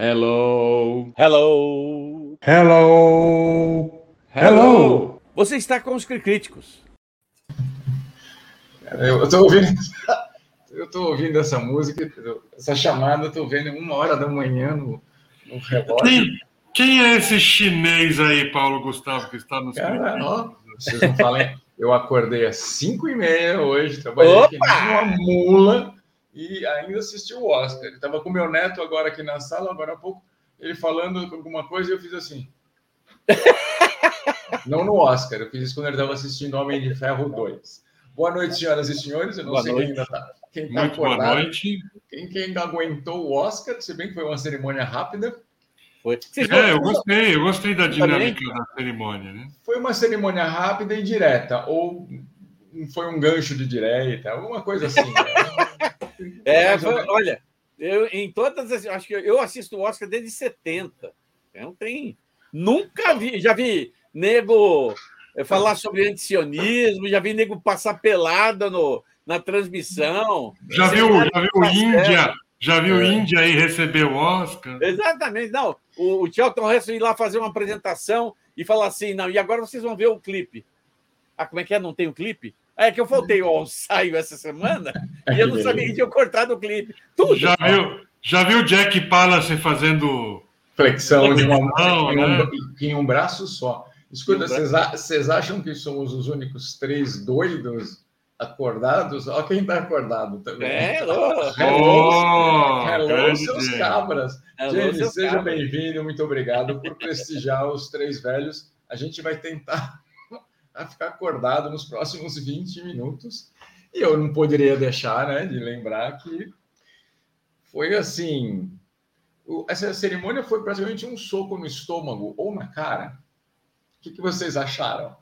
Hello. Hello. Hello. Hello. Você está com os críticos. Eu estou ouvindo, eu tô ouvindo essa música, essa chamada, eu tô vendo uma hora da manhã no, no relógio. Quem, quem é esse chinês aí, Paulo Gustavo, que está nos Cara, ó, vocês não falem. Eu acordei às 5 e meia hoje, trabalhei Opa! aqui uma mula e ainda assisti o Oscar. Estava com meu neto agora aqui na sala, agora há pouco, ele falando alguma coisa e eu fiz assim. Não no Oscar, eu fiz isso quando ele estava assistindo Homem de Ferro 2. Boa noite, senhoras e senhores. Eu não Boa sei noite. quem ainda está. Quem tá Muito boa acordado, noite. Quem, quem ainda aguentou o Oscar, se bem que foi uma cerimônia rápida. Foi. É, eu gostei, eu gostei da Também? dinâmica da cerimônia, né? Foi uma cerimônia rápida e direta, ou foi um gancho de direita, alguma coisa assim. né? É, foi- olha, eu, em todas as. Acho que eu assisto o Oscar desde 70. Não tem. Nunca vi. Já vi nego eh, falar sobre antisionismo, já vi nego passar pelada no, na transmissão. Já viu, já viu Índia? Já viu É. Índia aí receber o Oscar? Exatamente, não. O, o Charlton Heston ir lá fazer uma apresentação e falar assim: não, e agora vocês vão ver o clipe. Ah, como é que é? Não tem o clipe? É que eu faltei ao ensaio essa semana e eu não sabia que tinha cortado o clipe. Tudo. Já viu, já viu Jack Palance fazendo. Flexão de uma Não, em, um, né? em um braço só. Escuta, um vocês acham que somos os únicos três doidos acordados? Olha quem está acordado também. É, ô, Oh, Hello, seus cabras. Hello, James, seja bem-vindo, muito obrigado por prestigiar os três velhos. A gente vai tentar a ficar acordado nos próximos 20 minutos. E eu não poderia deixar né, de lembrar que foi assim. o- Essa cerimônia foi praticamente um soco no estômago ou na cara. O que, que vocês acharam?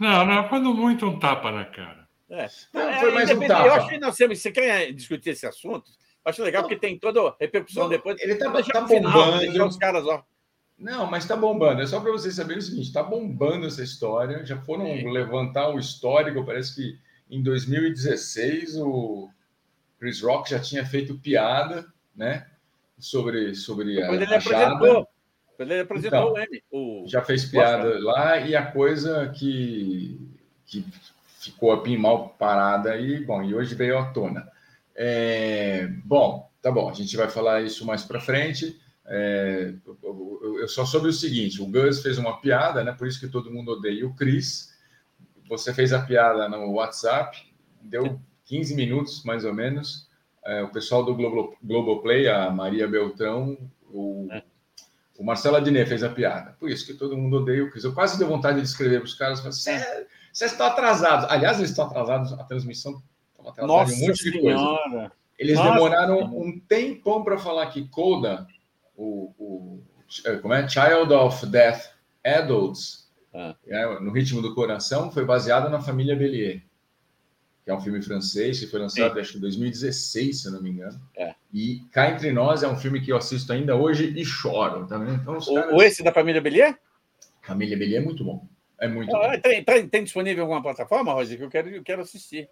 Não, não, quando muito um tapa na cara. É. Não, É, foi mais um independente, tapa. Eu acho que nós temos. Você quer discutir esse assunto? Acho legal porque tem toda a repercussão Não, depois. ele tá- tá final, bombando. deixar os caras, ó. Não, mas tá bombando. É só para vocês saberem o seguinte: está bombando essa história. Já foram Sim. levantar o histórico. Parece que em 2016 o Chris Rock já tinha feito piada, né? Sobre, sobre a, Quando ele apresentou. Quando ele apresentou Então, M. O... Já fez piada lá e a coisa que, que ficou pin mal parada e, bom, e hoje veio à tona. É, bom, tá bom, a gente vai falar isso mais para frente. É, eu, eu- só soube o seguinte: o Gus fez uma piada, né? Por isso que todo mundo odeia o Chris. Você fez a piada no WhatsApp, deu 15 minutos mais ou menos. É, o pessoal do Globo, Globoplay, a Maria Beltrão, o, É. o Marcelo Adnet fez a piada. Por isso que todo mundo odeia o Chris. Eu quase dei vontade de escrever para os caras: "Cê- vocês estão atrasados. Aliás, eles estão atrasados, a transmissão estava atrasada Nossa um monte de coisa. Eles Nossa demoraram Senhora. um tempão para falar que Coda, o, o- como é? Child of Death Adults, Ah. é, no ritmo do coração, foi baseado na família Bellier, que é um filme francês que foi lançado acho que em 2016, se eu não me engano. É. E Cá Entre Nós é um filme que eu assisto ainda hoje e choro, tá vendo? Então, os caras... O, o esse da família Belier? Família Bellier é muito bom. É muito bom. Ah, tem, tem, tem disponível alguma plataforma, Rosi, que eu quero, eu quero assistir.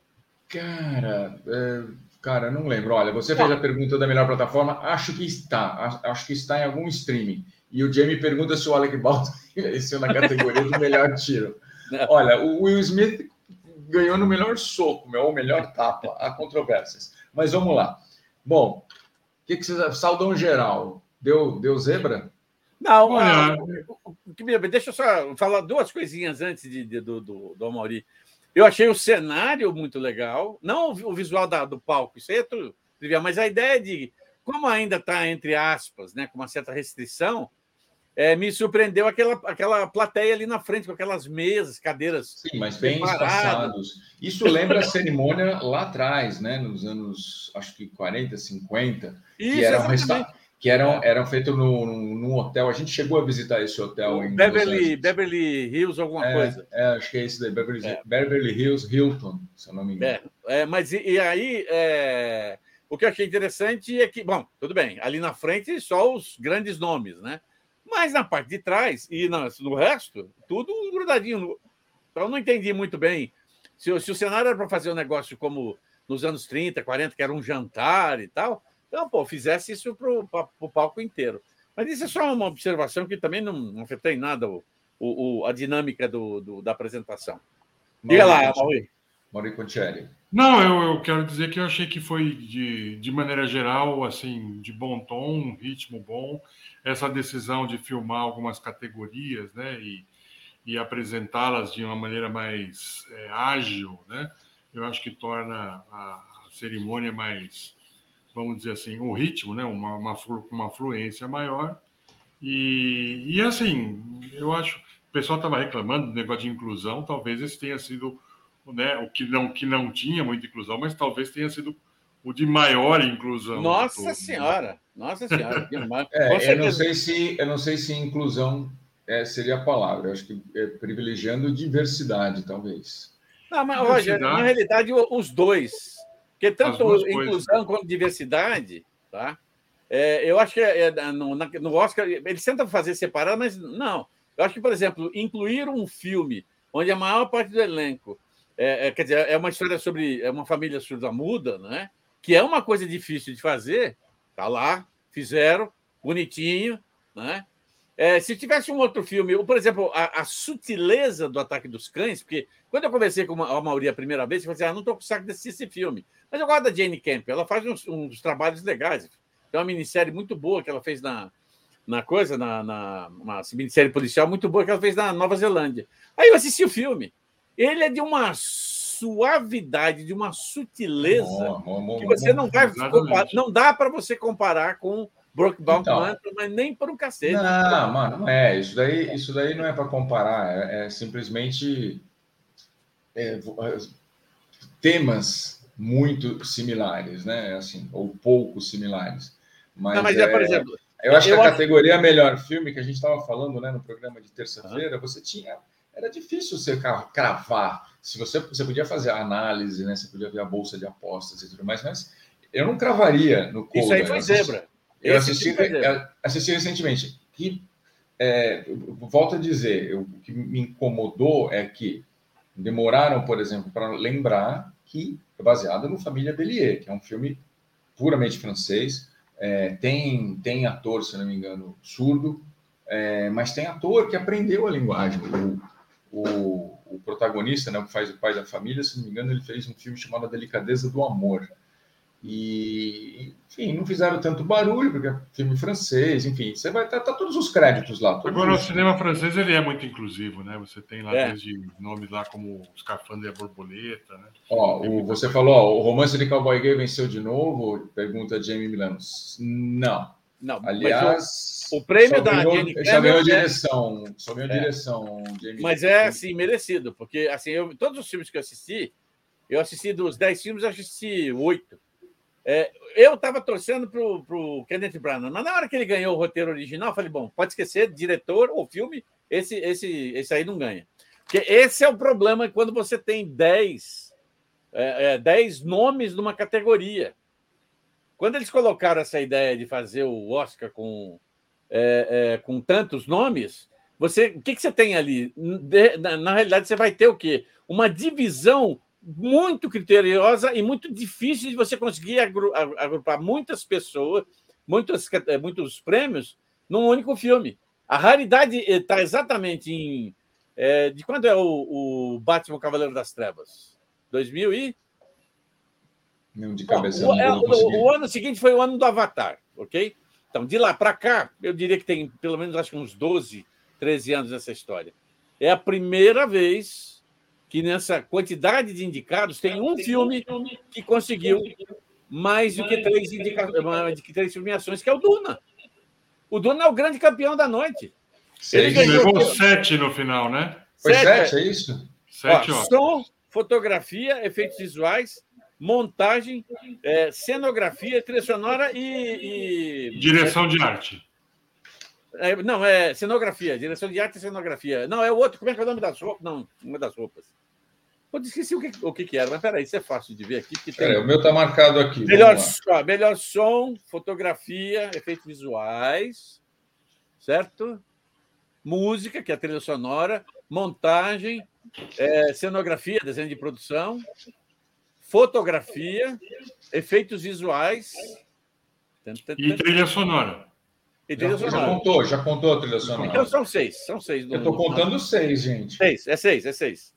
Cara, é, cara, não lembro. Olha, você fez a pergunta da melhor plataforma. Acho que está. Acho que está em algum streaming. E o Jamie pergunta se o Alec Baldwin venceu na categoria do melhor tiro. Não. Olha, o Will Smith ganhou no melhor soco, meu, ou melhor tapa. Há controvérsias. Mas vamos lá. Bom, o que, que vocês Saudão geral. Deu, deu zebra? Não, Olha- ah, deixa eu só falar duas coisinhas antes de, de- do, do, do Amaury. Eu achei o cenário muito legal, não o visual da- do palco, isso aí é tudo trivial, mas a ideia de como ainda está, entre aspas, né, com uma certa restrição, é, me surpreendeu aquela, aquela plateia ali na frente, com aquelas mesas, cadeiras. Sim, mas bem espaçados. Isso lembra a cerimônia lá atrás, né? Nos anos, acho que 40, 50. Isso, que eram, exatamente. resta- que eram, eram feitos no, no, num hotel. A gente chegou a visitar esse hotel em Beverly. Beverly Hills, alguma É, coisa. é, acho que é esse daí, Beverly, É. Beverly Hills Hilton, se eu não me engano. É, é, mas e, e aí, é, o que eu achei interessante é que, bom, tudo bem, ali na frente só os grandes nomes, né? Mas na parte de trás e na- no resto, tudo grudadinho. no- Então, eu não entendi muito bem se, se o cenário era para fazer um negócio como nos anos 30, 40, que era um jantar e tal, Então, pô, fizesse isso para o palco inteiro. Mas isso é só uma observação que também não, não afetou em nada o, o, a dinâmica do, do, da apresentação. Diga lá, Mauri. Mauri Contieri. Não, eu, eu, quero dizer que eu achei que foi, de, de maneira geral, assim, de bom tom, um ritmo bom. Essa decisão de filmar algumas categorias, né, e, e apresentá-las de uma maneira mais é, ágil, né, eu acho que torna a, a, cerimônia mais, vamos dizer assim, o ritmo, né, uma, uma, uma fluência maior. E, e assim, eu acho, o pessoal estava reclamando do negócio de inclusão, talvez esse tenha sido né, o que não, que não tinha muita inclusão, mas talvez tenha sido o de maior inclusão. Nossa todo, Senhora! Né? Nossa Senhora! é, eu, não sei se, eu não sei se inclusão é, seria a palavra, eu acho que é privilegiando diversidade, talvez. Não, mas, Rogério, na realidade, os dois. Porque tanto inclusão quanto diversidade, tá? É, eu acho que é, é no, no Oscar eles tentam fazer separado, mas não. Eu acho que, por exemplo, incluir um filme onde a maior parte do elenco é, é, quer dizer, é uma história sobre é uma família surda-muda, né? que é uma coisa difícil de fazer. Tá lá, fizeram, bonitinho. Né? É, se tivesse um outro filme, ou, por exemplo, a, a, sutileza do Ataque dos Cães, porque quando eu conversei com a Mauri a primeira vez, eu falei assim, ah, não estou com saco de assistir esse filme. Mas eu gosto da Jane Camp, ela faz uns, uns trabalhos legais. Tem uma minissérie muito boa que ela fez na, na coisa, na, na uma minissérie policial muito boa que ela fez na Nova Zelândia. Aí eu assisti o filme. Ele é de uma suavidade, de uma sutileza que você não vai comparar, não dá para você comparar com Brokeback então, Mountain, mas nem por um cacete. Não, mano, não é. Isso daí, isso daí não é para comparar. É, é simplesmente é, é, temas muito similares, né? Assim, ou pouco similares. Mas, não, mas é, por exemplo, eu acho eu que a acho... categoria melhor filme que a gente estava falando, né, no programa de terça-feira, uhum. você tinha era difícil você cravar. Se você, você podia fazer a análise, né? Você podia ver a bolsa de apostas e tudo mais, mas eu não cravaria no Isso aí foi zebra. Eu assisti, assisti recentemente. Que, é, volto a dizer, eu, o que me incomodou é que demoraram, por exemplo, para lembrar que é baseado no Família Bélier, que é um filme puramente francês. É, tem, tem ator, se não me engano, surdo, é, mas tem ator que aprendeu a linguagem. O, o, o protagonista, né, que faz o pai da família, se não me engano, ele fez um filme chamado A Delicadeza do Amor. E, enfim, não fizeram tanto barulho, porque é filme francês, enfim, você vai estar tá, tá todos os créditos lá. Agora, os... o cinema francês ele é muito inclusivo, né? Você tem lá é. desde nomes lá como Escafandra e a Borboleta, né? Ó, o, você falou, ó, o romance de Cowboy Gay venceu de novo? Pergunta Jamie Milano. Não. Não, aliás, o, o prêmio da ganhou, Jane Só ganhou é direção, só ganhou é. direção. Jamie mas é assim merecido, porque assim eu, todos os filmes que eu assisti, eu assisti dos 10 filmes, eu assisti oito. É, eu estava torcendo para o Kenneth Branagh, mas na hora que ele ganhou o roteiro original, eu falei, bom, pode esquecer, diretor ou filme, esse, esse, esse aí não ganha. Porque esse é o problema quando você tem 10, é, é, 10 nomes numa categoria. Quando eles colocaram essa ideia de fazer o Oscar com, é, é, com tantos nomes, você, o que, que você tem ali? De, na, na, realidade, você vai ter o quê? Uma divisão muito criteriosa e muito difícil de você conseguir agru, agrupar muitas pessoas, muitos, é, muitos prêmios num único filme. A raridade está exatamente em. É, de quando é o, o Batman Cavaleiro das Trevas? 2000 e Nenhum de cabeça. Bom, o, é, o, o, ano seguinte foi o ano do Avatar, ok? Então, de lá para cá, eu diria que tem pelo menos acho que uns 12, 13 anos nessa história. É a primeira vez que nessa quantidade de indicados tem um filme que conseguiu mais do que três, indica... que três premiações, que é o Duna. O Duna é o grande campeão da noite. Ele ganhou levou sete no final, né? Foi sete, sete é isso? Sete, ó, ó. Som, fotografia, efeitos visuais, montagem, é, cenografia, trilha sonora e, e... Direção de arte. É, não, é cenografia, direção de arte e cenografia. Não, é o outro. Como é que é o nome das roupas? Não, uma das roupas. Eu esqueci o que, o que, que era, mas peraí, isso é fácil de ver aqui. Porque tem... o meu está marcado aqui. Melhor, ó, melhor som, fotografia, efeitos visuais, certo? Música, que é a trilha sonora, montagem, é, cenografia, desenho de produção, fotografia, efeitos visuais, E trilha sonora. E já, já contou, já contou a trilha sonora. Então são seis, são seis. Do, Eu estou contando do... seis, gente. Seis, é seis, é seis.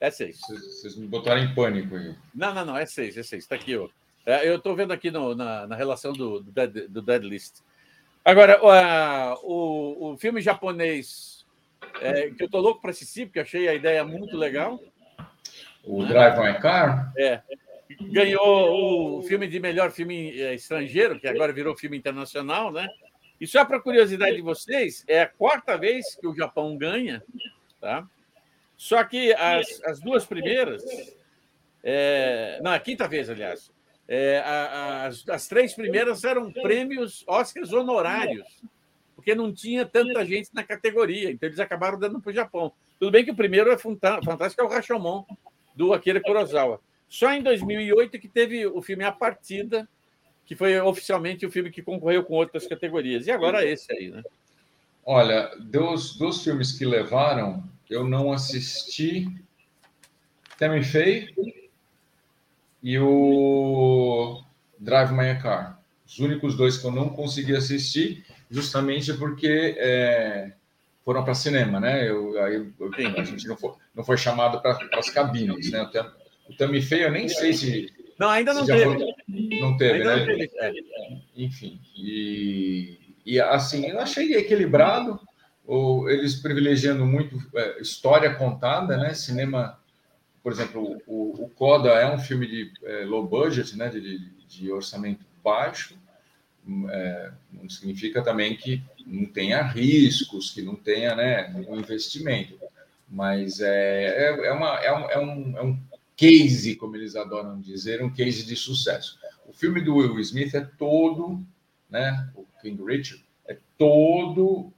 É seis. Vocês me botaram em pânico aí. Não, não, não, é seis, é seis. Está aqui, ó. É, eu estou vendo aqui no, na, na relação do, do, dead, do Dead List. Agora, o, o filme japonês, é, que eu estou louco para assistir, porque achei a ideia muito legal. O né? Drive My Car? É. Ganhou o filme de melhor filme é, estrangeiro, que agora virou filme internacional, né? E só para curiosidade de vocês, é a quarta vez que o Japão ganha, tá? Só que as, as duas primeiras, é, não, a quinta vez, aliás, é, a, a, as, as, três primeiras eram prêmios Oscars honorários, porque não tinha tanta gente na categoria, então eles acabaram dando para o Japão. Tudo bem que o primeiro é fantástico, é o Rashomon, do Akira Kurosawa. Só em 2008 que teve o filme A Partida, que foi oficialmente o filme que concorreu com outras categorias. E agora esse aí, né? Olha, dos, dos filmes que levaram, eu não assisti Tammy Faye e o Drive My Car. Os únicos dois que eu não consegui assistir, justamente porque é, foram para cinema, né? Eu, aí eu, a gente não foi, não foi chamado para as cabines, né? O Tammy Feio, eu nem sei se. Não, ainda não teve. Foi, não teve, ainda né? Não teve. É. Enfim, e, e assim, eu achei equilibrado, ou, eles privilegiando muito é, história contada, né? Cinema por exemplo, o, o Coda é um filme de é, low budget, né, de, de orçamento baixo, é, não significa também que não tenha riscos, que não tenha né, um investimento, mas é, é, é, uma, é, um, é, um, é um case, como eles adoram dizer, um case de sucesso. O filme do Will Smith é todo, né, o King Richard, é todo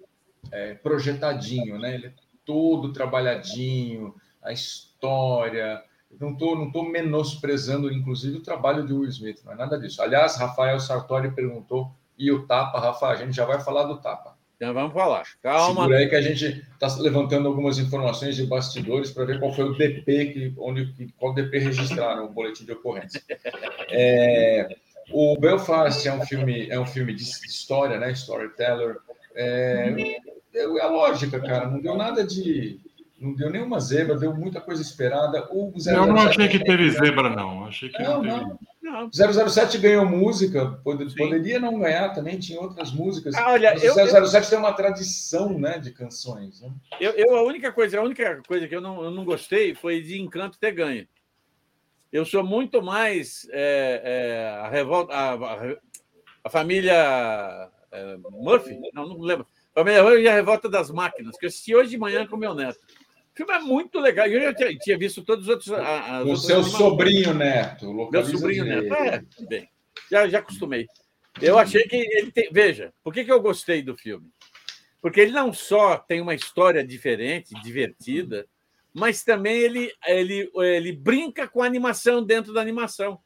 é, projetadinho, né, ele é todo trabalhadinho, a história. Não estou não tô menosprezando, inclusive, o trabalho de Will Smith, não é nada disso. Aliás, Rafael Sartori perguntou, e o tapa, Rafa, a gente já vai falar do tapa. Já vamos falar. Calma. Segura aí que a gente está levantando algumas informações de bastidores para ver qual foi o DP, que, onde, qual DP registraram o boletim de ocorrência. É, o Belfast é um filme, é um filme de história, né? Storyteller. É, é a lógica, cara. Não deu nada de não deu nenhuma zebra, deu muita coisa esperada. O 007 eu não achei que teve zebra, não. Achei que não, não, não. não. 007 ganhou música, poderia não ganhar também, tinha outras músicas. Ah, olha, Mas eu, o 007 eu... tem uma tradição né, de canções. Né? Eu, eu, a única coisa, a única coisa que eu não, eu não gostei foi de Encanto ter ganho. Eu sou muito mais é, é, a revolta, a, a, a família é, Murphy, não, não lembro. A família Murphy e a revolta das máquinas, que eu assisti hoje de manhã com meu neto filme é muito legal. Eu já tinha, tinha visto todos os outros. o seu sobrinho neto. Meu sobrinho neto. É, bem, já, já acostumei. Eu achei que ele tem. Veja, por que, que eu gostei do filme? Porque ele não só tem uma história diferente, divertida, mas também ele, ele, ele brinca com a animação dentro da animação.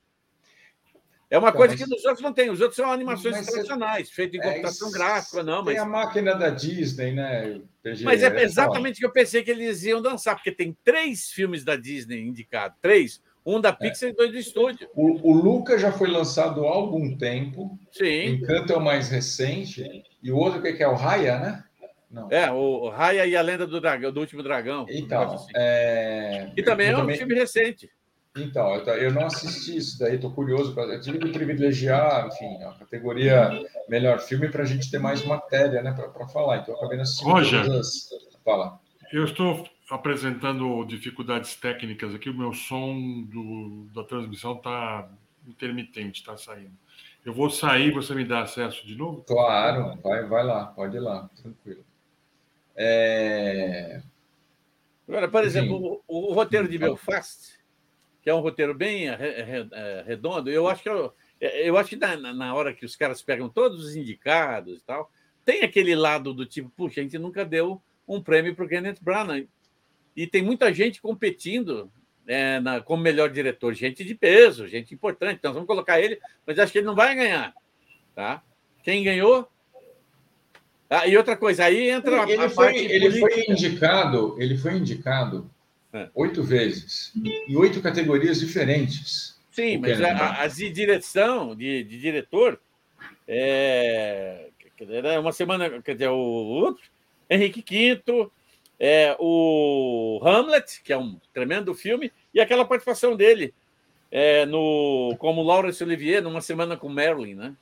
É uma então, coisa que nos outros não tem. Os outros são animações mas tradicionais, feitas em é computação é, gráfica, não. Mas... Tem a máquina da Disney, né? PG, mas é, é exatamente o que eu pensei que eles iam dançar, porque tem três filmes da Disney indicados. Três. Um da Pixar é. e dois do estúdio. O, o Luca já foi lançado há algum tempo. Sim. Encanto é o mais recente. E o outro que é o Raya, né? Não. É, o Raya e a Lenda do Dragão, do Último Dragão. Então, assim. é... E também eu é um também... filme recente. Então, eu não assisti isso daí, estou curioso. Eu tive que privilegiar, enfim, a categoria melhor filme para a gente ter mais matéria né, para falar. Então, eu acabei assistindo Roger, todas Fala. Eu estou apresentando dificuldades técnicas aqui, o meu som do, da transmissão está intermitente, está saindo. Eu vou sair, você me dá acesso de novo? Claro, vai, vai lá, pode ir lá, tranquilo. É... Agora, por exemplo, o, o roteiro de Belfast que é um roteiro bem é, redondo. Eu acho que eu, é, eu acho que na, na hora que os caras pegam todos os indicados e tal, tem aquele lado do tipo, puxa, a gente nunca deu um prêmio para o Kenneth Branagh. E tem muita gente competindo é, na, como melhor diretor, gente de peso, gente importante. Então vamos colocar ele, mas acho que ele não vai ganhar. Tá? Quem ganhou? Ah, e outra coisa, aí entra ele, a, a foi, ele foi indicado, ele foi indicado é. Oito vezes. Em oito categorias diferentes. Sim, mas a, as de direção, de, de diretor, é, é uma semana, quer dizer, o outro, Henrique V, é, o Hamlet, que é um tremendo filme, e aquela participação dele é, no, como Laurence Olivier, numa semana com Marilyn, né?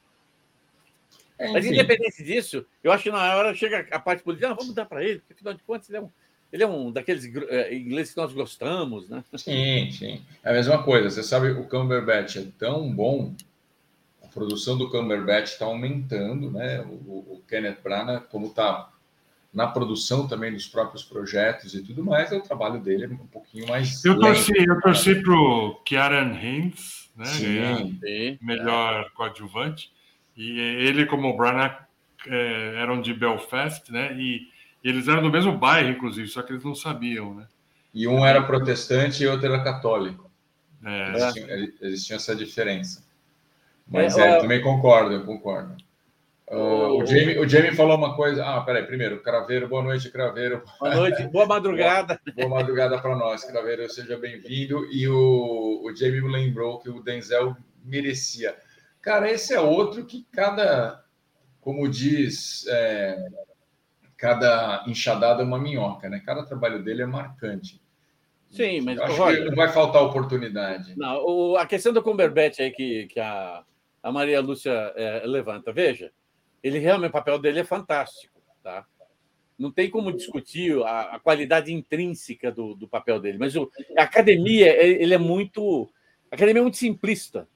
É, Mas, independente disso, eu acho que na hora chega a parte política, ah, vamos dar para ele, porque afinal de contas ele é um, ele é um daqueles é, ingleses que nós gostamos, né? Sim, sim. É a mesma coisa. Você sabe, o Cumberbatch é tão bom, a produção do Cumberbatch está aumentando, né? O, o Kenneth Branagh, como está na produção também dos próprios projetos e tudo mais, o trabalho dele é um pouquinho mais. Eu torci, lento, eu torci para o Kieran Haynes, né? Sim, sim. melhor é. coadjuvante. E ele, como o Branagh, é, eram de Belfast, né? E, e eles eram do mesmo bairro, inclusive, só que eles não sabiam, né? E um era protestante e outro era católico. É. Eles, tinham, eles tinham essa diferença. Mas é, é, eu também concordo, eu concordo. Uh, o, Jamie, o Jamie falou uma coisa. Ah, peraí, primeiro, Craveiro, boa noite, Craveiro. Boa noite, boa madrugada. boa, boa madrugada para nós, Craveiro, seja bem-vindo. E o, o Jamie me lembrou que o Denzel merecia. Cara, esse é outro que cada, como diz, é, cada enxadada é uma minhoca, né? Cada trabalho dele é marcante. Sim, mas acho que não vai faltar oportunidade. Não, o, a questão do Cumberbatch aí que, que a, a Maria Lúcia é, levanta, veja ele realmente, o papel dele é fantástico, tá? Não tem como discutir a, a qualidade intrínseca do, do, papel dele, mas o, a academia, é, ele é muito. A academia é muito simplista.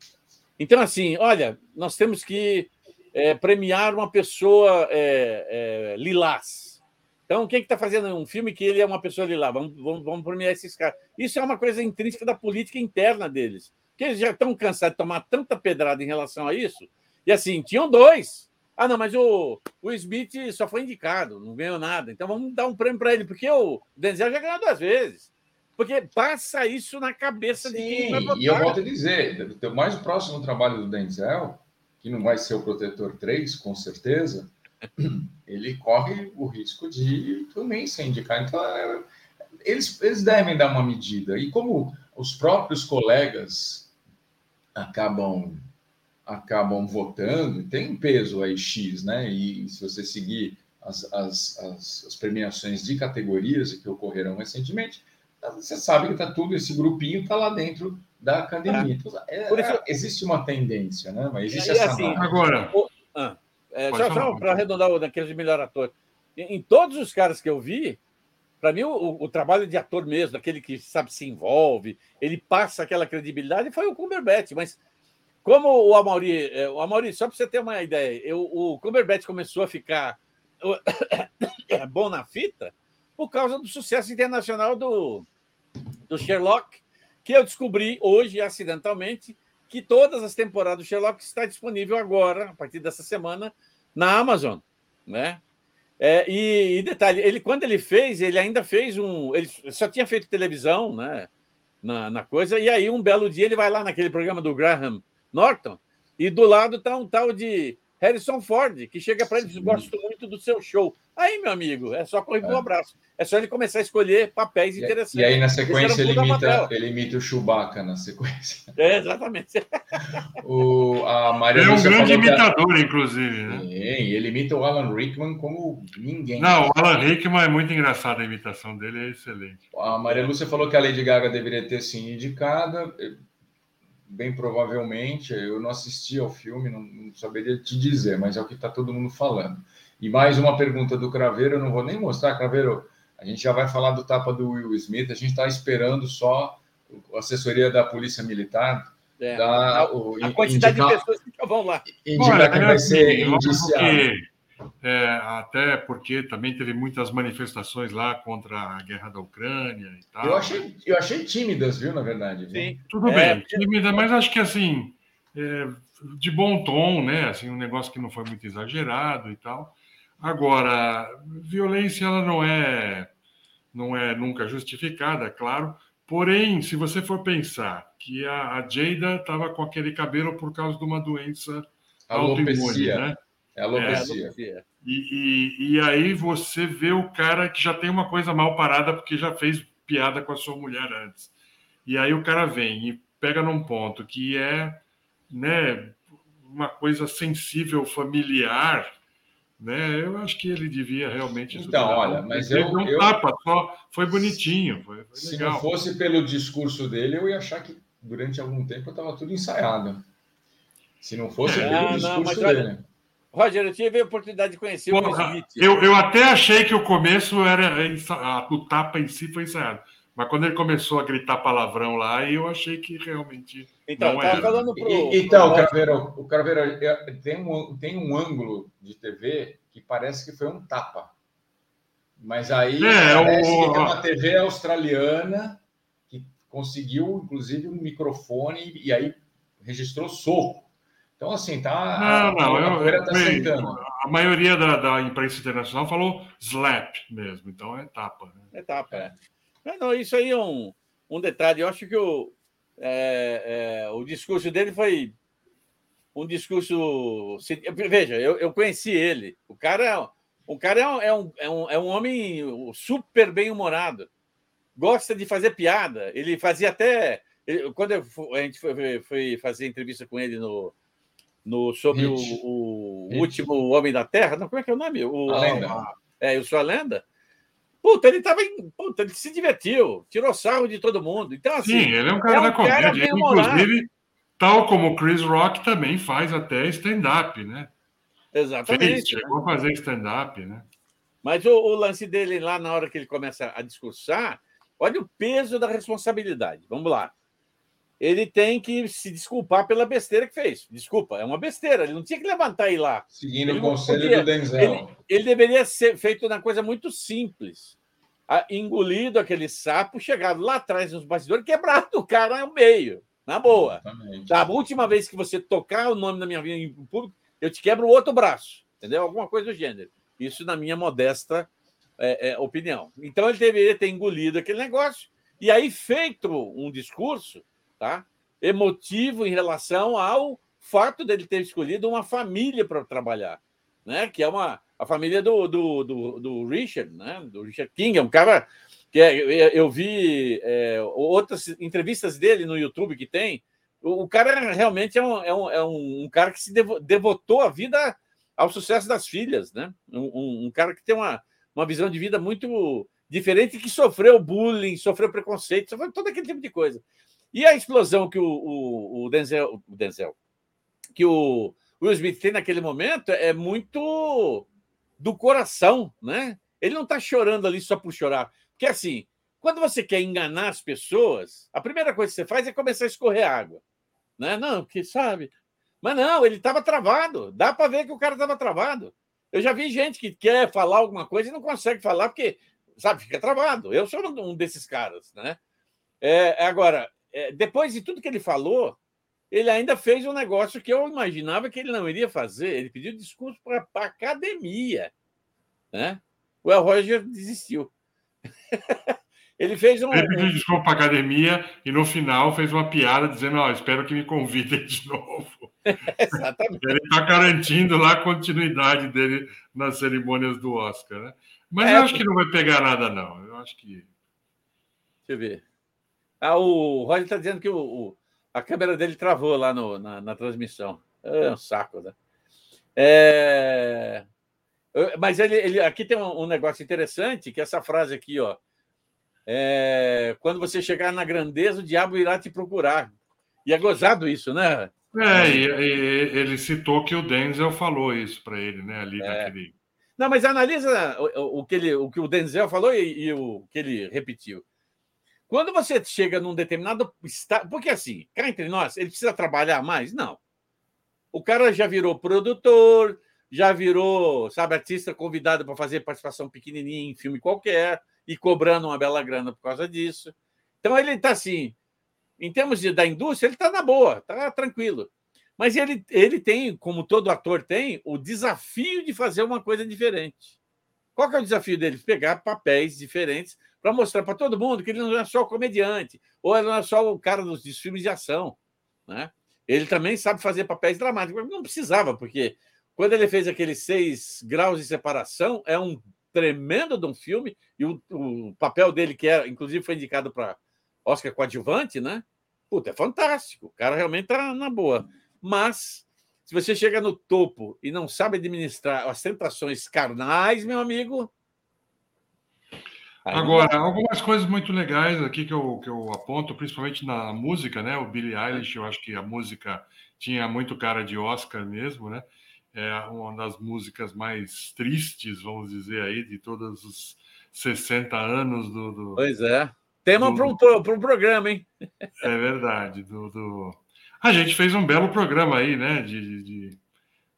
Então, assim, olha, nós temos que é, premiar uma pessoa é, é, lilás. Então, quem é que está fazendo um filme que ele é uma pessoa lilás? Vamos, vamos, vamos premiar esses caras. Isso é uma coisa intrínseca da política interna deles. Porque eles já estão cansados de tomar tanta pedrada em relação a isso. E assim, tinham dois. Ah, não, mas o, o Smith só foi indicado, não ganhou nada. Então vamos dar um prêmio para ele, porque o Denzel já ganhou duas vezes. Porque passa isso na cabeça Sim, de quem vai votar. E eu volto a dizer, o mais próximo trabalho do Denzel, que não vai ser o Protetor 3, com certeza, ele corre o risco de também ser indicado. Então, é, eles, eles devem dar uma medida. E como os próprios colegas acabam acabam votando, tem um peso aí X, né? E se você seguir as, as, as, as premiações de categorias que ocorreram recentemente, você sabe que está tudo, esse grupinho está lá dentro da academia. É. Então, é, Por isso, é, existe uma tendência, né? Mas existe essa. Assim, agora. O, ah, é, só, só para arredondar o daqueles de melhor ator. Em, em, todos os caras que eu vi, para mim, o, o, trabalho de ator mesmo, aquele que sabe se envolve, ele passa aquela credibilidade, foi o Cumberbatch, mas como o Amaury, é, o Amaury, só para você ter uma ideia, eu, o Cumberbatch começou a ficar bom na fita por causa do sucesso internacional do, do Sherlock, que eu descobri hoje, acidentalmente, que todas as temporadas do Sherlock está disponível agora, a partir dessa semana, na Amazon, né? É, e, e, detalhe, ele quando ele fez, ele ainda fez um, ele só tinha feito televisão, né? Na, na coisa e aí um belo dia ele vai lá naquele programa do Graham Norton, e do lado está um tal de Harrison Ford, que chega para ele e diz: Gosto muito do seu show. Aí, meu amigo, é só correr é. um abraço. É só ele começar a escolher papéis e, interessantes. E aí, na sequência, ele imita, ele imita o Chewbacca na sequência. É, exatamente. o, a Maria ele é um grande imitador, inclusive. Né? Sim, ele imita o Alan Rickman como ninguém. Não, o Alan Rickman é muito engraçado, a imitação dele é excelente. A Maria Lúcia falou que a Lady Gaga deveria ter sido indicada bem provavelmente, eu não assisti ao filme, não, não saberia te dizer, mas é o que está todo mundo falando. E mais uma pergunta do Craveiro, eu não vou nem mostrar, Craveiro, a gente já vai falar do tapa do Will Smith, a gente está esperando só a assessoria da Polícia Militar. É, da, a, o, a quantidade indicar, de pessoas que vão lá. Indicar que vai ser indiciado. É, até porque também teve muitas manifestações lá contra a guerra da Ucrânia e tal. Eu achei, eu achei tímidas, viu, na verdade. Viu? Sim. Tudo é, bem, tímida, mas acho que assim, é, de bom tom, né? Assim, um negócio que não foi muito exagerado e tal. Agora, violência ela não é, não é nunca justificada, claro. Porém, se você for pensar que a, a Jada estava com aquele cabelo por causa de uma doença autoimune, né? É alopecia. É, e, e, e, aí você vê o cara que já tem uma coisa mal parada porque já fez piada com a sua mulher antes. E aí o cara vem e pega num ponto que é, né, uma coisa sensível, familiar, né? Eu acho que ele devia realmente. Então, olha, mas eu, um eu, tapa só, foi bonitinho, foi, foi se legal. não fosse pelo discurso dele, eu ia achar que durante algum tempo estava tudo ensaiado. Se não fosse É, pelo não, discurso mas olha, dele. Roger, eu tive a oportunidade de conhecer o Will Porra, Smith. eu, eu até achei que o começo era o tapa em si foi ensaiado. Mas quando ele começou a gritar palavrão lá, eu achei que realmente. Então, não era. falando pro. E- então, pro- Craveiro, o Craveiro é, tem um, tem um ângulo de TV que parece que foi um tapa. Mas aí É, parece o- que tem uma TV australiana que conseguiu, inclusive, um microfone e aí registrou soco. Então, assim, tá. Não, não, a eu, eu, tá sentando. a maioria da, da imprensa internacional falou slap mesmo, então é tapa. Né? Etapa, é. Mas não, isso aí é um, um detalhe. Eu acho que o, é, é, o discurso dele foi um discurso. Veja, eu, eu conheci ele. O cara, é- o cara é, um, é, um, é, um, é um homem super bem-humorado. Gosta de fazer piada. Ele fazia até. ele- quando eu a gente foi, foi fazer entrevista com ele no, no, sobre o, o último Homem da Terra, não, como é que é o nome? O, A lenda. é, eu sou a lenda. Puta, ele tava em. Puta, ele se divertiu, tirou sarro de todo mundo. Então, assim. Sim, ele é um cara é um da cara comédia. Ele, bem-humorado. inclusive, tal como o Chris Rock, também faz até stand-up, né? Fez, Exatamente. né? chegou a fazer stand-up, né? Mas o, o lance dele lá, na hora que ele começa a discursar, olha o peso da responsabilidade. Vamos lá. Ele tem que se desculpar pela besteira que fez. Desculpa, é uma besteira. Ele não tinha que levantar e ir lá. Seguindo Ele o conselho podia- do Denzel. Ele deveria ser feito uma coisa muito simples. Ah, Engolido aquele sapo, chegado lá atrás nos bastidores, quebrado o cara ao meio. Na boa. Exatamente. A última vez que você tocar o nome da minha vida em público, eu te quebro o outro braço. Entendeu? Alguma coisa do gênero. Isso na minha modesta é, é, opinião. Então ele deveria ter engolido aquele negócio e aí feito um discurso tá, emotivo em relação ao fato dele ter escolhido uma família para trabalhar, né? Que é uma a família do, do, do, do Richard, né? Do Richard King, é um cara que é, eu, vi é, outras entrevistas dele no YouTube que tem. O, o cara realmente é um, é um, é um cara que se devo, devotou a vida ao sucesso das filhas, né? Um, um, um cara que tem uma, uma visão de vida muito diferente, que sofreu bullying, sofreu preconceito, sofreu todo aquele tipo de coisa. E a explosão que o, o, o Denzel, o Denzel, que o Will Smith tem naquele momento é muito do coração, né? Ele não está chorando ali só por chorar. Porque assim, quando você quer enganar as pessoas, a primeira coisa que você faz é começar a escorrer água. Né? Não, porque sabe. Mas não, ele estava travado. Dá para ver que o cara estava travado. Eu já vi gente que quer falar alguma coisa e não consegue falar porque, sabe, fica travado. Eu sou um desses caras, né? É, agora, depois de tudo que ele falou, ele ainda fez um negócio que eu imaginava que ele não iria fazer. Ele pediu discurso para a academia. Né? O El Roger desistiu. ele fez um. Ele pediu desculpa para a academia e no final fez uma piada dizendo: oh, espero que me convidem de novo. Exatamente. Ele está garantindo lá a continuidade dele nas cerimônias do Oscar. Né? Mas É, eu acho que não vai pegar nada, não. Eu acho que. Deixa eu ver. Ah, o Roger está dizendo que o, o, a câmera dele travou lá no, na, na transmissão. É um saco, né? É... Mas ele, ele aqui tem um, um, negócio interessante, que essa frase aqui, ó. É... Quando você chegar na grandeza, o diabo irá te procurar. E é gozado isso, né? É, e, e, ele citou que o Denzel falou isso para ele, né? Ali é. naquele. Não, mas analisa o, o, que, ele, o que o Denzel falou e, e o que ele repetiu. Quando você chega num determinado estado. Porque assim, cá entre nós, ele precisa trabalhar mais? Não. O cara já virou produtor, já virou, sabe, artista convidado para fazer participação pequenininha em filme qualquer e cobrando uma bela grana por causa disso. Então ele está assim, em termos de, da indústria, ele está na boa, está tranquilo. Mas ele, ele tem, como todo ator tem, o desafio de fazer uma coisa diferente. Qual que é o desafio dele? Pegar papéis diferentes para mostrar para todo mundo que ele não é só o comediante, ou ele não é só o cara dos, dos filmes de ação. Né? Ele também sabe fazer papéis dramáticos. Não precisava, porque quando ele fez aqueles seis graus de separação, é um tremendo de um filme, e o, o papel dele, que é, inclusive foi indicado para Oscar coadjuvante, né? Puta, é fantástico. O cara realmente tá na boa. Mas Se você chega no topo e não sabe administrar as tentações carnais, meu amigo. Agora, algumas coisas muito legais aqui que eu, que eu aponto, principalmente na música, né? O Billie Eilish, eu acho que a música tinha muito cara de Oscar mesmo, né? É uma das músicas mais tristes, vamos dizer aí, de todos os 60 anos do. do pois é. Tema para um, um programa, hein? É verdade. Do, do, A gente fez um belo programa aí, né? De, de,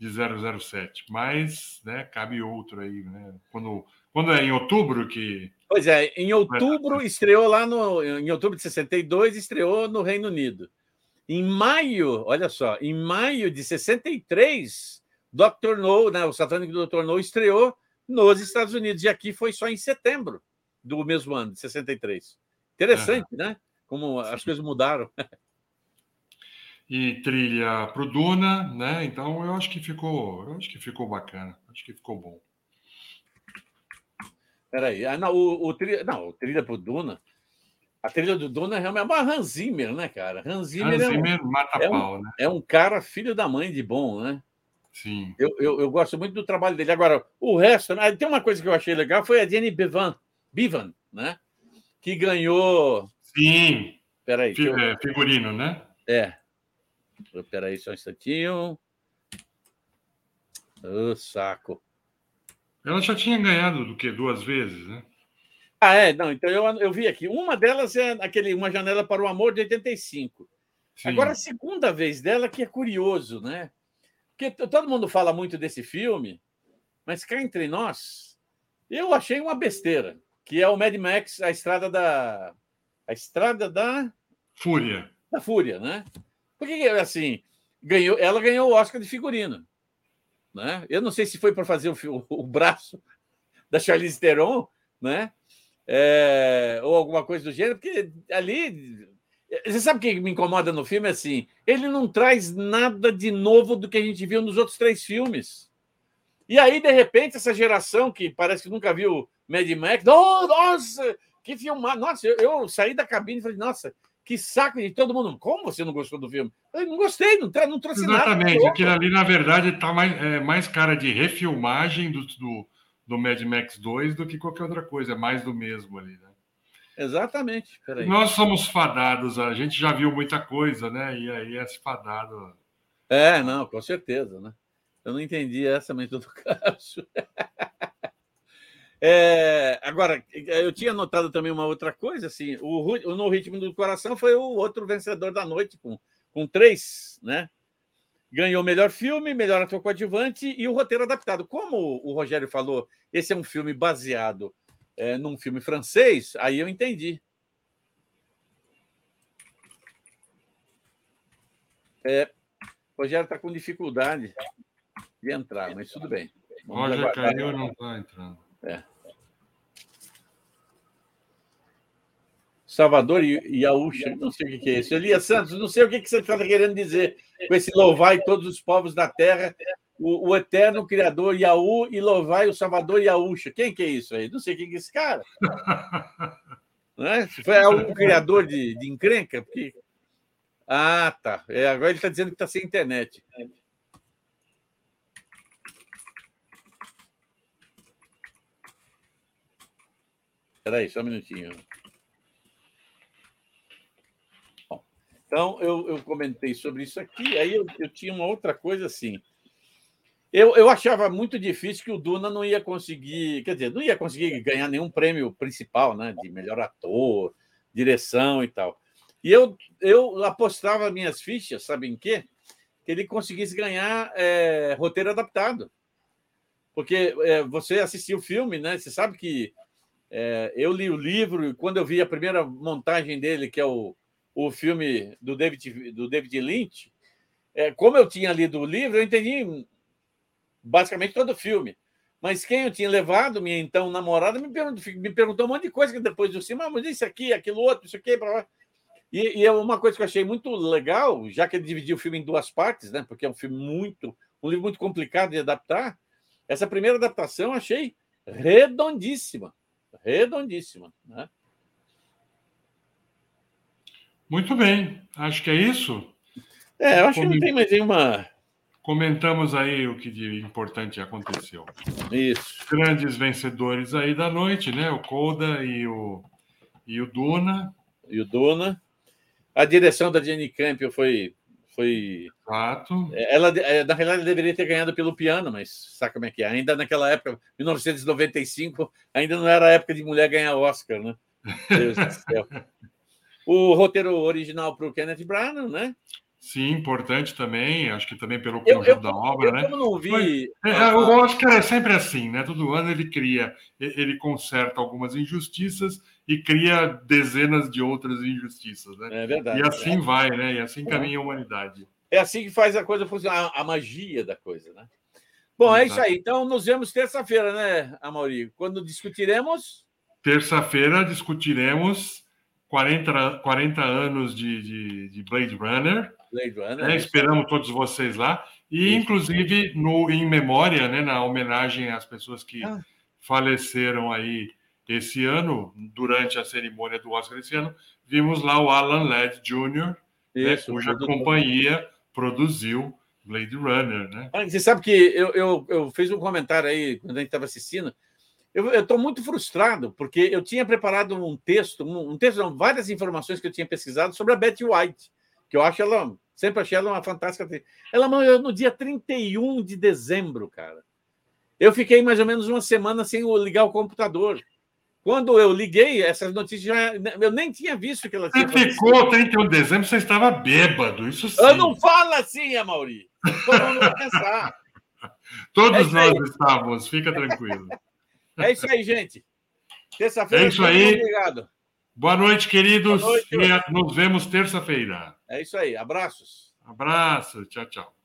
de 007, mas né, cabe outro aí, né? Quando, quando é em outubro que. Pois é, em outubro estreou lá no. Em outubro de 62, estreou no Reino Unido. Em maio, olha só, em maio de 63, Dr. No, né, o Satânico Dr. No estreou nos Estados Unidos. E aqui foi só em setembro do mesmo ano, de 63. Interessante, uhum. né? Como as coisas mudaram. E trilha para o Duna, né? Então eu acho que ficou, eu acho que ficou bacana, acho que ficou bom. Peraí, ah, não, o, o trilha, não, o trilha para o Duna, a trilha do Duna realmente é uma Hans Zimmer, né, cara? Hans Zimmer, Hans Zimmer é, um, mata é, pau, um, né? é um cara filho da mãe de bom, né? Sim. Eu, eu, eu, gosto muito do trabalho dele. Agora, o resto, né? tem uma coisa que eu achei legal, foi a Jenny Bevan, Bevan né? Que ganhou. Sim. Peraí. eu... É, figurino, né? É. Peraí, só um instantinho. Ô, oh, saco. Ela já tinha ganhado do que? Duas vezes, né? Ah, é, não, então eu, eu vi aqui. Uma delas é aquele Uma Janela para o Amor de 85. Sim. Agora, a segunda vez dela, que é curioso, né? Porque todo mundo fala muito desse filme, mas cá entre nós, eu achei uma besteira, que é o Mad Max, a estrada da. A estrada da. Fúria. Da Fúria, né? Porque, assim, ganhou, ela ganhou o Oscar de figurino. Né? Eu não sei se foi para fazer o, o, braço da Charlize Theron, né? É, ou alguma coisa do gênero, porque ali você sabe o que me incomoda no filme? Assim, ele não traz nada de novo do que a gente viu nos outros três filmes. E aí, de repente, essa geração que parece que nunca viu Mad Max, oh, nossa, que filmar! Nossa, eu, eu, saí da cabine e falei, nossa, que saco de todo mundo. Como você não gostou do filme? Eu não gostei, não, não trouxe Exatamente, nada. Exatamente, aquilo ali, na verdade, está mais, é, mais cara de refilmagem do, do, do Mad Max 2 do que qualquer outra coisa, é mais do mesmo ali, né? Exatamente. Peraí. Nós somos fadados, a gente já viu muita coisa, né? E aí é fadado. É, não, com certeza, né? Eu não entendi essa, mas todo caso. É, agora, eu tinha notado também uma outra coisa, assim, o, o No Ritmo do Coração foi o outro vencedor da noite, com, com três, né? Ganhou melhor filme, melhor ator coadjuvante e o roteiro adaptado. Como o Rogério falou, esse é um filme baseado é, num filme francês, aí eu entendi. É, o Rogério está com dificuldade de entrar, mas tudo bem. Roger caiu não está entrando. É. Salvador e Yaúcha, não sei o que é isso. Elias Santos, não sei o que você está querendo dizer com esse louvai todos os povos da terra o, o, eterno criador Yaú e louvai o Salvador Yaúcha. Quem que é isso aí? Não sei quem que é esse cara. Não é? Foi algum criador de, de encrenca? Porque... Ah, tá. É, agora ele está dizendo que está sem internet. Espera aí, só um minutinho. Bom, então, eu, eu comentei sobre isso aqui. Aí eu, eu tinha uma outra coisa assim. Eu, eu achava muito difícil que o Duna não ia conseguir, quer dizer, não ia conseguir ganhar nenhum prêmio principal, né? De melhor ator, direção e tal. E eu, eu apostava minhas fichas, sabe em quê? Que ele conseguisse ganhar é, roteiro adaptado. Porque é, você assistiu o filme, né? Você sabe que é, eu li o livro e quando eu vi a primeira montagem dele, que é o, o filme do David, do David Lynch, é, como eu tinha lido o livro, eu entendi basicamente todo o filme. Mas quem eu tinha levado, minha então namorada, me perguntou, me perguntou um monte de coisa que depois eu disse, mas isso aqui, aquilo outro, isso aqui, para e, e é uma coisa que eu achei muito legal, já que ele dividiu o filme em duas partes, né? Porque é um filme muito, um livro muito complicado de adaptar. Essa primeira adaptação eu achei redondíssima, redondíssima, né? Muito bem, acho que é isso. É, eu acho que não tem mais nenhuma comentamos aí o que de importante aconteceu. Isso. Grandes vencedores aí da noite, né? O Coda e o, e o Duna. E o Duna. A direção da Jenny Campion foi. Foi. Ela, é, na realidade, deveria ter ganhado pelo piano, mas sabe como é que é? Ainda naquela época, 1995, ainda não era a época de mulher ganhar Oscar, né? Deus do céu. O roteiro original para o Kenneth Branagh, né? Sim, importante também, acho que também pelo conjunto eu, eu, da obra, eu, né? Eu não vi. Mas, é, o Oscar é sempre assim, né? Todo ano ele cria, ele conserta algumas injustiças e cria dezenas de outras injustiças, né? É verdade. E assim é. vai, né? E assim caminha a humanidade. É assim que faz a coisa funcionar, a magia da coisa, né? Bom, Exato. é isso aí. Então, nos vemos terça-feira, né, Amaury? Quando discutiremos. Terça-feira discutiremos 40, 40 anos de, de, de Blade Runner. Blade Runner. Né? Esperamos todos vocês lá. E, Isso. inclusive, no, em memória, né, na homenagem às pessoas que ah. faleceram aí esse ano, durante a cerimônia do Oscar esse ano, vimos lá o Alan Ladd Jr., né, cuja companhia produziu Blade Runner. Né? Você sabe que eu, eu, eu fiz um comentário aí quando a gente estava assistindo. Eu estou muito frustrado, porque eu tinha preparado um texto, um, um texto, não, várias informações que eu tinha pesquisado sobre a Betty White que eu acho ela, sempre achei ela uma fantástica. Ela morreu no dia 31 de dezembro, cara. Eu fiquei mais ou menos uma semana sem ligar o computador. Quando eu liguei, essas notícias já. Eu nem tinha visto que ela tinha. Você ficou 31 de dezembro, você estava bêbado, isso sim. Eu não fala assim, Amauri. Pensar. Todos é nós aí. estávamos, fica tranquilo. É isso aí, gente. Terça-feira. É isso aí. Obrigado. Boa noite, queridos. Boa noite, e nos vemos terça-feira. É isso aí. Abraços. Abraço. Tchau, tchau.